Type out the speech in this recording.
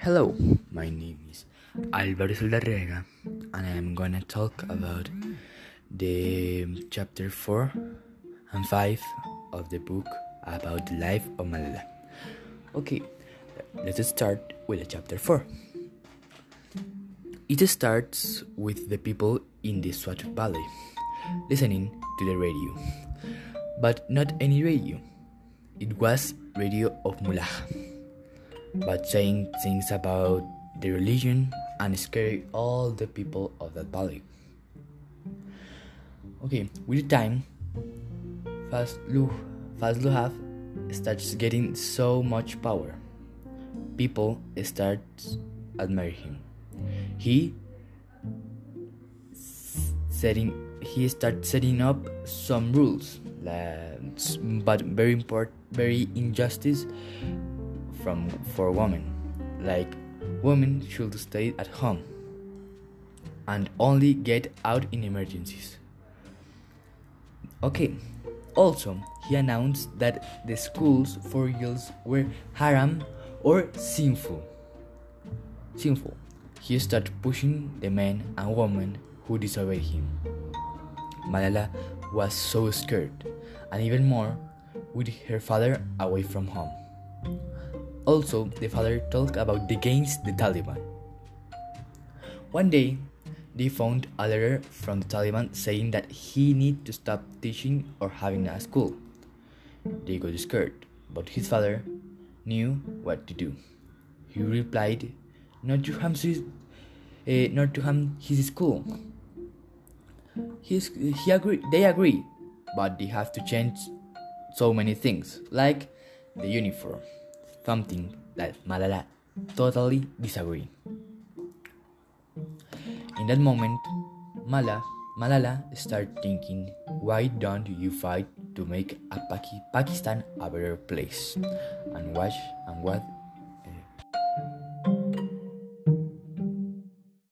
Hello, my name is Alvaro Saldarriaga, and I am gonna talk about the chapter 4 and 5 of the book about the life of Malala. Okay, let's start with the chapter 4. It starts with the people in the Swat Valley listening to the radio, but not any radio. It was radio of Mullah but saying things about the religion and scare all the people of that valley. Okay, with time, Fazlul Fazlullah starts getting so much power. People start admiring him. He setting he starts setting up some rules, but very important, very injustice from for women, like women should stay at home and only get out in emergencies. Okay. Also, he announced that the schools for girls were haram or sinful. Sinful. He started pushing the men and women who disobeyed him. Malala was so scared, and even more, with her father away from home. Also, the father talked about the against the Taliban. One day, they found a letter from the Taliban saying that he need to stop teaching or having a school. They got scared, but his father knew what to do. He replied, "Not to harm his, uh, not to harm his school." He agreed. They agree, but they have to change so many things, like the uniform something that Malala totally disagree. In that moment, Mala, Malala started thinking, why don't you fight to make Pakistan a better place? And watch and what